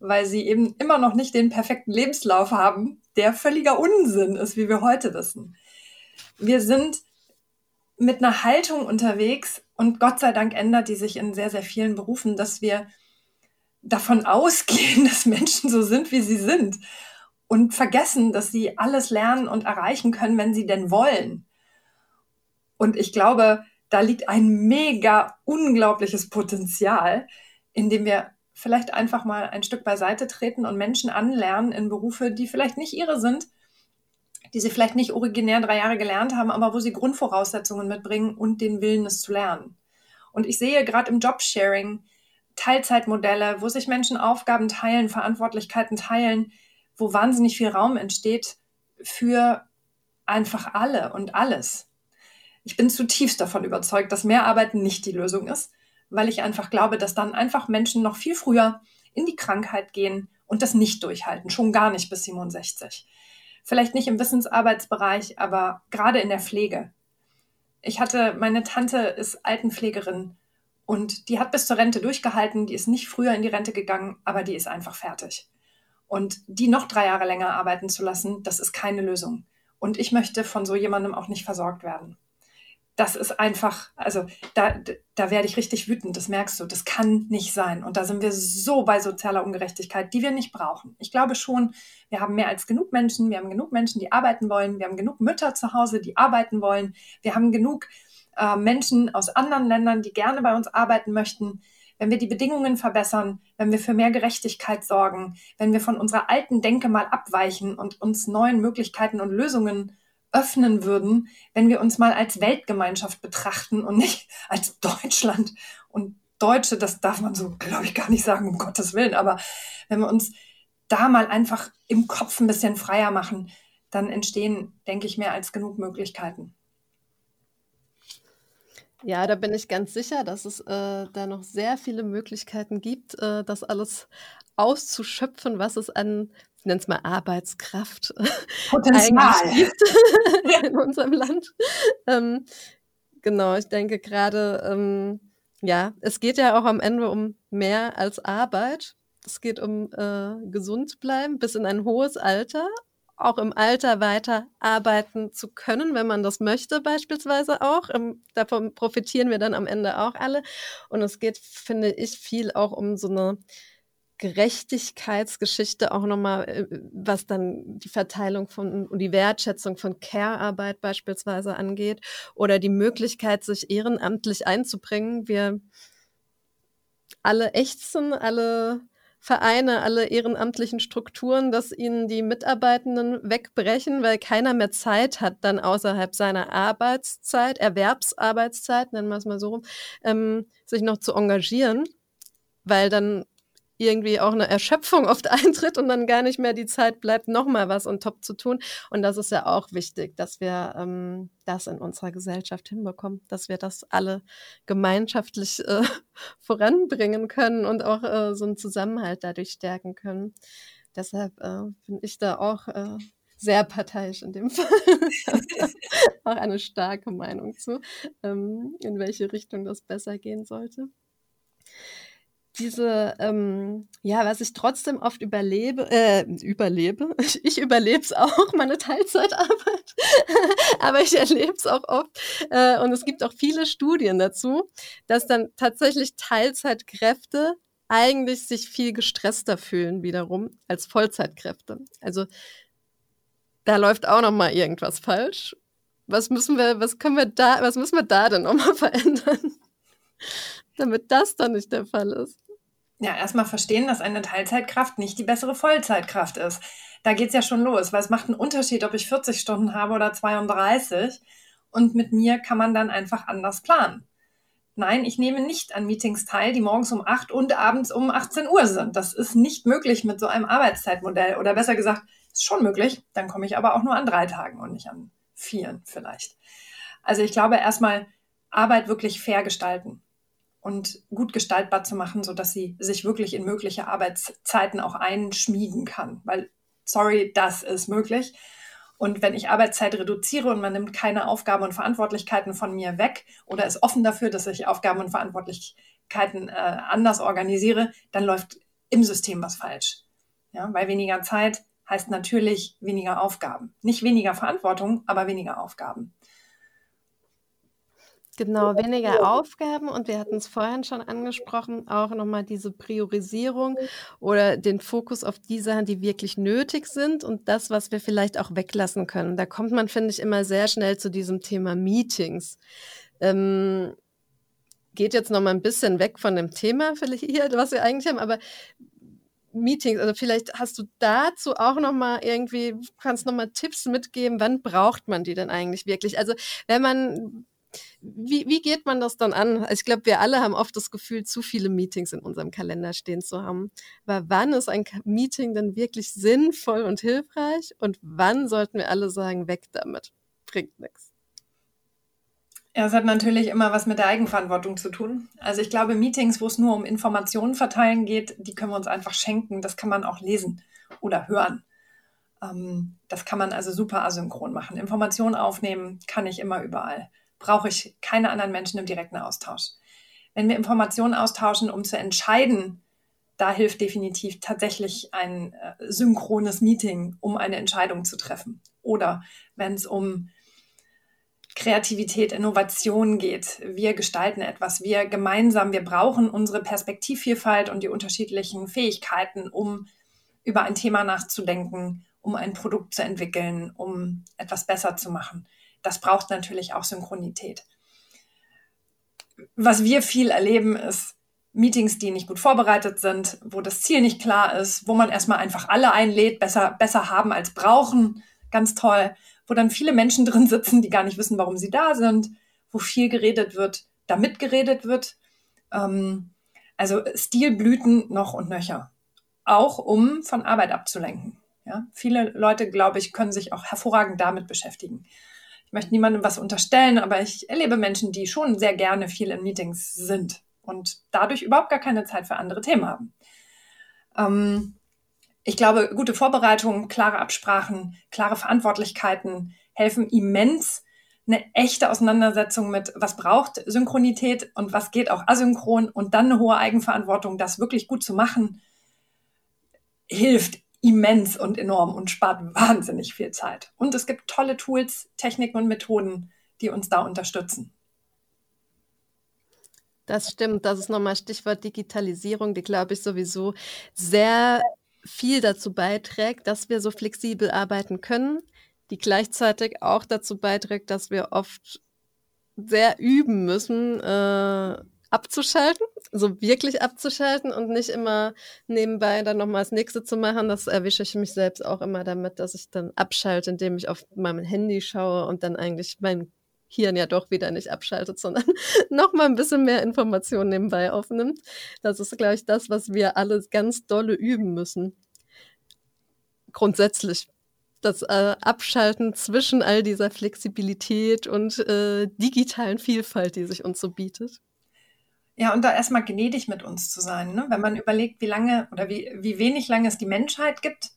C: weil sie eben immer noch nicht den perfekten Lebenslauf haben, der völliger Unsinn ist, wie wir heute wissen. Wir sind mit einer Haltung unterwegs und Gott sei Dank ändert die sich in sehr, sehr vielen Berufen, dass wir davon ausgehen, dass Menschen so sind, wie sie sind und vergessen, dass sie alles lernen und erreichen können, wenn sie denn wollen. Und ich glaube, da liegt ein mega unglaubliches Potenzial, in dem wir vielleicht einfach mal ein Stück beiseite treten und Menschen anlernen in Berufe, die vielleicht nicht ihre sind, die sie vielleicht nicht originär drei Jahre gelernt haben, aber wo sie Grundvoraussetzungen mitbringen und den Willen, es zu lernen. Und ich sehe gerade im Jobsharing Teilzeitmodelle, wo sich Menschen Aufgaben teilen, Verantwortlichkeiten teilen, wo wahnsinnig viel Raum entsteht für einfach alle und alles. Ich bin zutiefst davon überzeugt, dass mehr Arbeiten nicht die Lösung ist, weil ich einfach glaube, dass dann einfach Menschen noch viel früher in die Krankheit gehen und das nicht durchhalten, schon gar nicht bis 67 vielleicht nicht im Wissensarbeitsbereich, aber gerade in der Pflege. Ich hatte, meine Tante ist Altenpflegerin und die hat bis zur Rente durchgehalten, die ist nicht früher in die Rente gegangen, aber die ist einfach fertig. Und die noch drei Jahre länger arbeiten zu lassen, das ist keine Lösung. Und ich möchte von so jemandem auch nicht versorgt werden das ist einfach, also da, da werde ich richtig wütend, das merkst du, das kann nicht sein. Und da sind wir so bei sozialer Ungerechtigkeit, die wir nicht brauchen. Ich glaube schon, wir haben mehr als genug Menschen, wir haben genug Menschen, die arbeiten wollen, wir haben genug Mütter zu Hause, die arbeiten wollen, wir haben genug äh, Menschen aus anderen Ländern, die gerne bei uns arbeiten möchten. Wenn wir die Bedingungen verbessern, wenn wir für mehr Gerechtigkeit sorgen, wenn wir von unserer alten Denke mal abweichen und uns neuen Möglichkeiten und Lösungen öffnen würden, wenn wir uns mal als Weltgemeinschaft betrachten und nicht als Deutschland und Deutsche, das darf man so, glaube ich, gar nicht sagen, um Gottes Willen, aber wenn wir uns da mal einfach im Kopf ein bisschen freier machen, dann entstehen, denke ich, mehr als genug Möglichkeiten.
B: Ja, da bin ich ganz sicher, dass es äh, da noch sehr viele Möglichkeiten gibt, äh, das alles auszuschöpfen, was es an ich nenne es mal Arbeitskraft
C: Potenzial.
B: in unserem Land. Ähm, Genau, ich denke gerade, ähm, ja, es geht ja auch am Ende um mehr als Arbeit. Es geht um äh, gesund bleiben bis in ein hohes Alter, auch im Alter weiter arbeiten zu können, wenn man das möchte, beispielsweise auch. Ähm, davon profitieren wir dann am Ende auch alle. Und es geht, finde ich, viel auch um so eine Gerechtigkeitsgeschichte auch nochmal, äh, was dann die Verteilung von und die Wertschätzung von Care-Arbeit beispielsweise angeht oder die Möglichkeit, sich ehrenamtlich einzubringen. Wir alle ächzen, alle Vereine, alle ehrenamtlichen Strukturen, dass ihnen die Mitarbeitenden wegbrechen, weil keiner mehr Zeit hat, dann außerhalb seiner Arbeitszeit, Erwerbsarbeitszeit, nennen wir es mal so, ähm, sich noch zu engagieren, weil dann irgendwie auch eine Erschöpfung oft eintritt und dann gar nicht mehr die Zeit bleibt, nochmal was on top zu tun. Und das ist ja auch wichtig, dass wir ähm, das in unserer Gesellschaft hinbekommen, dass wir das alle gemeinschaftlich äh, voranbringen können und auch äh, so einen Zusammenhalt dadurch stärken können. Deshalb äh, bin ich da auch äh, sehr parteiisch in dem Fall. auch eine starke Meinung zu, ähm, in welche Richtung das besser gehen sollte diese, ähm, ja, was ich trotzdem oft überlebe, äh, überlebe, ich, ich überlebe es auch, meine Teilzeitarbeit, aber ich erlebe es auch oft äh, und es gibt auch viele Studien dazu, dass dann tatsächlich Teilzeitkräfte eigentlich sich viel gestresster fühlen wiederum als Vollzeitkräfte. Also da läuft auch noch mal irgendwas falsch. Was müssen wir, was können wir da, was müssen wir da denn noch mal verändern? damit das dann nicht der Fall ist.
C: Ja, erstmal verstehen, dass eine Teilzeitkraft nicht die bessere Vollzeitkraft ist. Da geht es ja schon los, weil es macht einen Unterschied, ob ich 40 Stunden habe oder 32. Und mit mir kann man dann einfach anders planen. Nein, ich nehme nicht an Meetings teil, die morgens um 8 und abends um 18 Uhr sind. Das ist nicht möglich mit so einem Arbeitszeitmodell. Oder besser gesagt, ist schon möglich. Dann komme ich aber auch nur an drei Tagen und nicht an vieren vielleicht. Also ich glaube erstmal Arbeit wirklich fair gestalten und gut gestaltbar zu machen, so dass sie sich wirklich in mögliche Arbeitszeiten auch einschmiegen kann. Weil, sorry, das ist möglich. Und wenn ich Arbeitszeit reduziere und man nimmt keine Aufgaben und Verantwortlichkeiten von mir weg oder ist offen dafür, dass ich Aufgaben und Verantwortlichkeiten äh, anders organisiere, dann läuft im System was falsch. Ja, weil weniger Zeit heißt natürlich weniger Aufgaben. Nicht weniger Verantwortung, aber weniger Aufgaben.
B: Genau, weniger Aufgaben und wir hatten es vorhin schon angesprochen, auch nochmal diese Priorisierung oder den Fokus auf die Sachen, die wirklich nötig sind und das, was wir vielleicht auch weglassen können. Da kommt man, finde ich, immer sehr schnell zu diesem Thema Meetings. Ähm, geht jetzt nochmal ein bisschen weg von dem Thema, vielleicht hier, was wir eigentlich haben, aber Meetings, also vielleicht hast du dazu auch noch mal irgendwie, kannst noch mal Tipps mitgeben, wann braucht man die denn eigentlich wirklich? Also wenn man wie, wie geht man das dann an? Also ich glaube, wir alle haben oft das Gefühl, zu viele Meetings in unserem Kalender stehen zu haben. Aber wann ist ein Meeting denn wirklich sinnvoll und hilfreich? Und wann sollten wir alle sagen, weg damit? Bringt nichts.
C: Ja, es hat natürlich immer was mit der Eigenverantwortung zu tun. Also ich glaube, Meetings, wo es nur um Informationen verteilen geht, die können wir uns einfach schenken. Das kann man auch lesen oder hören. Ähm, das kann man also super asynchron machen. Informationen aufnehmen kann ich immer überall brauche ich keine anderen Menschen im direkten Austausch. Wenn wir Informationen austauschen, um zu entscheiden, da hilft definitiv tatsächlich ein äh, synchrones Meeting, um eine Entscheidung zu treffen. Oder wenn es um Kreativität, Innovation geht. Wir gestalten etwas. Wir gemeinsam, wir brauchen unsere Perspektivvielfalt und die unterschiedlichen Fähigkeiten, um über ein Thema nachzudenken, um ein Produkt zu entwickeln, um etwas besser zu machen das braucht natürlich auch Synchronität. Was wir viel erleben, ist Meetings, die nicht gut vorbereitet sind, wo das Ziel nicht klar ist, wo man erstmal einfach alle einlädt, besser, besser haben als brauchen, ganz toll, wo dann viele Menschen drin sitzen, die gar nicht wissen, warum sie da sind, wo viel geredet wird, damit geredet wird. Ähm, also Stilblüten noch und nöcher. Auch um von Arbeit abzulenken. Ja? Viele Leute, glaube ich, können sich auch hervorragend damit beschäftigen ich möchte niemandem was unterstellen, aber ich erlebe Menschen, die schon sehr gerne viel in Meetings sind und dadurch überhaupt gar keine Zeit für andere Themen haben. Ähm, ich glaube, gute Vorbereitung, klare Absprachen, klare Verantwortlichkeiten helfen immens, eine echte Auseinandersetzung mit, was braucht Synchronität und was geht auch asynchron und dann eine hohe Eigenverantwortung, das wirklich gut zu machen, hilft immens und enorm und spart wahnsinnig viel Zeit. Und es gibt tolle Tools, Techniken und Methoden, die uns da unterstützen.
B: Das stimmt. Das ist nochmal Stichwort Digitalisierung, die, glaube ich, sowieso sehr viel dazu beiträgt, dass wir so flexibel arbeiten können, die gleichzeitig auch dazu beiträgt, dass wir oft sehr üben müssen, äh, abzuschalten, so wirklich abzuschalten und nicht immer nebenbei dann nochmal das nächste zu machen. Das erwische ich mich selbst auch immer damit, dass ich dann abschalte, indem ich auf meinem Handy schaue und dann eigentlich mein Hirn ja doch wieder nicht abschaltet, sondern nochmal ein bisschen mehr Informationen nebenbei aufnimmt. Das ist, glaube ich, das, was wir alle ganz dolle üben müssen. Grundsätzlich das äh, Abschalten zwischen all dieser Flexibilität und äh, digitalen Vielfalt, die sich uns so bietet.
C: Ja, und da erstmal gnädig mit uns zu sein. Ne? Wenn man überlegt, wie lange oder wie, wie wenig lange es die Menschheit gibt,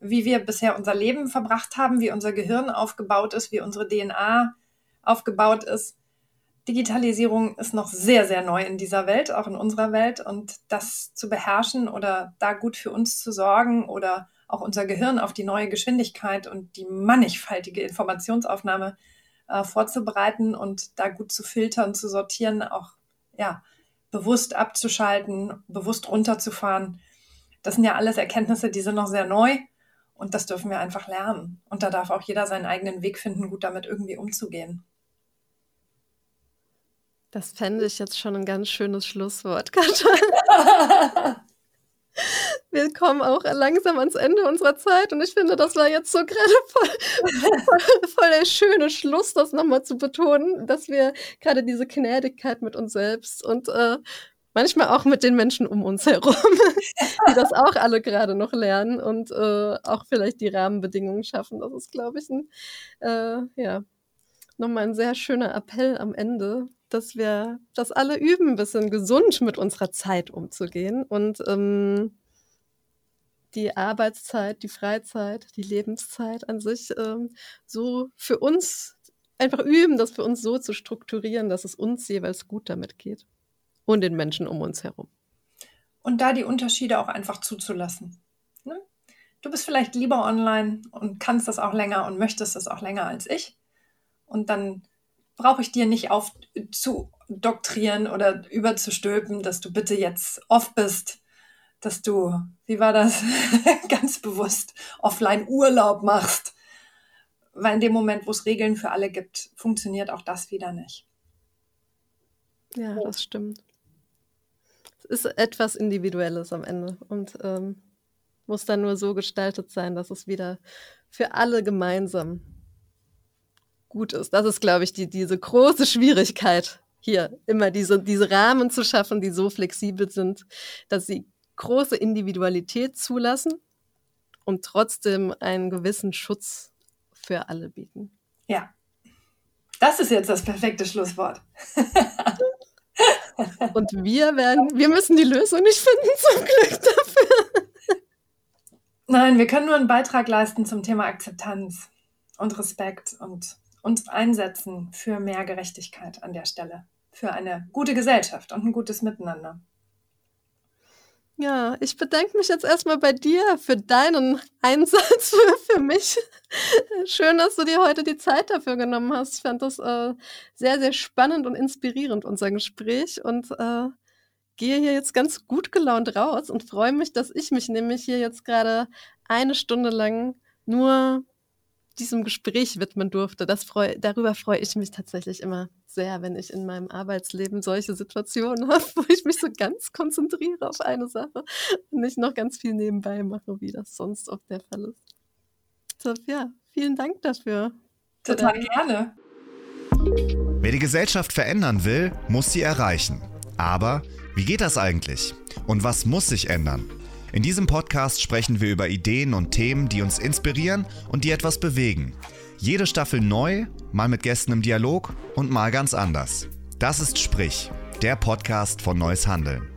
C: wie wir bisher unser Leben verbracht haben, wie unser Gehirn aufgebaut ist, wie unsere DNA aufgebaut ist. Digitalisierung ist noch sehr, sehr neu in dieser Welt, auch in unserer Welt. Und das zu beherrschen oder da gut für uns zu sorgen oder auch unser Gehirn auf die neue Geschwindigkeit und die mannigfaltige Informationsaufnahme äh, vorzubereiten und da gut zu filtern, zu sortieren, auch ja, bewusst abzuschalten, bewusst runterzufahren. Das sind ja alles Erkenntnisse, die sind noch sehr neu und das dürfen wir einfach lernen. Und da darf auch jeder seinen eigenen Weg finden, gut damit irgendwie umzugehen.
B: Das fände ich jetzt schon ein ganz schönes Schlusswort, Katja. Wir kommen auch langsam ans Ende unserer Zeit und ich finde, das war jetzt so gerade voll, voll, der schöne Schluss, das nochmal zu betonen, dass wir gerade diese Gnädigkeit mit uns selbst und äh, manchmal auch mit den Menschen um uns herum, die das auch alle gerade noch lernen und äh, auch vielleicht die Rahmenbedingungen schaffen. Das ist, glaube ich, ein, äh, ja, nochmal ein sehr schöner Appell am Ende, dass wir das alle üben, ein bisschen gesund mit unserer Zeit umzugehen und ähm, die Arbeitszeit, die Freizeit, die Lebenszeit an sich ähm, so für uns einfach üben, das für uns so zu strukturieren, dass es uns jeweils gut damit geht und den Menschen um uns herum.
C: Und da die Unterschiede auch einfach zuzulassen. Ne? Du bist vielleicht lieber online und kannst das auch länger und möchtest das auch länger als ich. Und dann brauche ich dir nicht aufzudoktrieren oder überzustülpen, dass du bitte jetzt off bist, dass du, wie war das, ganz bewusst offline Urlaub machst. Weil in dem Moment, wo es Regeln für alle gibt, funktioniert auch das wieder nicht.
B: Ja, das stimmt. Es ist etwas Individuelles am Ende und ähm, muss dann nur so gestaltet sein, dass es wieder für alle gemeinsam gut ist. Das ist, glaube ich, die, diese große Schwierigkeit hier, immer diese, diese Rahmen zu schaffen, die so flexibel sind, dass sie große Individualität zulassen und trotzdem einen gewissen Schutz für alle bieten.
C: Ja, das ist jetzt das perfekte Schlusswort.
B: und wir werden, wir müssen die Lösung nicht finden, zum Glück dafür.
C: Nein, wir können nur einen Beitrag leisten zum Thema Akzeptanz und Respekt und uns einsetzen für mehr Gerechtigkeit an der Stelle, für eine gute Gesellschaft und ein gutes Miteinander.
B: Ja, ich bedanke mich jetzt erstmal bei dir für deinen Einsatz für, mich. Schön, dass du dir heute die Zeit dafür genommen hast. Ich fand das äh, sehr, sehr spannend und inspirierend, unser Gespräch. Und äh, gehe hier jetzt ganz gut gelaunt raus und freue mich, dass ich mich nämlich hier jetzt gerade eine Stunde lang nur diesem Gespräch widmen durfte. Das freu, darüber freue ich mich tatsächlich immer sehr, wenn ich in meinem Arbeitsleben solche Situationen habe, wo ich mich so ganz konzentriere auf eine Sache und nicht noch ganz viel nebenbei mache, wie das sonst oft der Fall ist. So, ja, vielen Dank dafür.
C: Total gerne.
A: Wer die Gesellschaft verändern will, muss sie erreichen. Aber wie geht das eigentlich? Und was muss sich ändern? In diesem Podcast sprechen wir über Ideen und Themen, die uns inspirieren und die etwas bewegen. Jede Staffel neu, mal mit Gästen im Dialog und mal ganz anders. Das ist Sprich, der Podcast von Neues Handeln.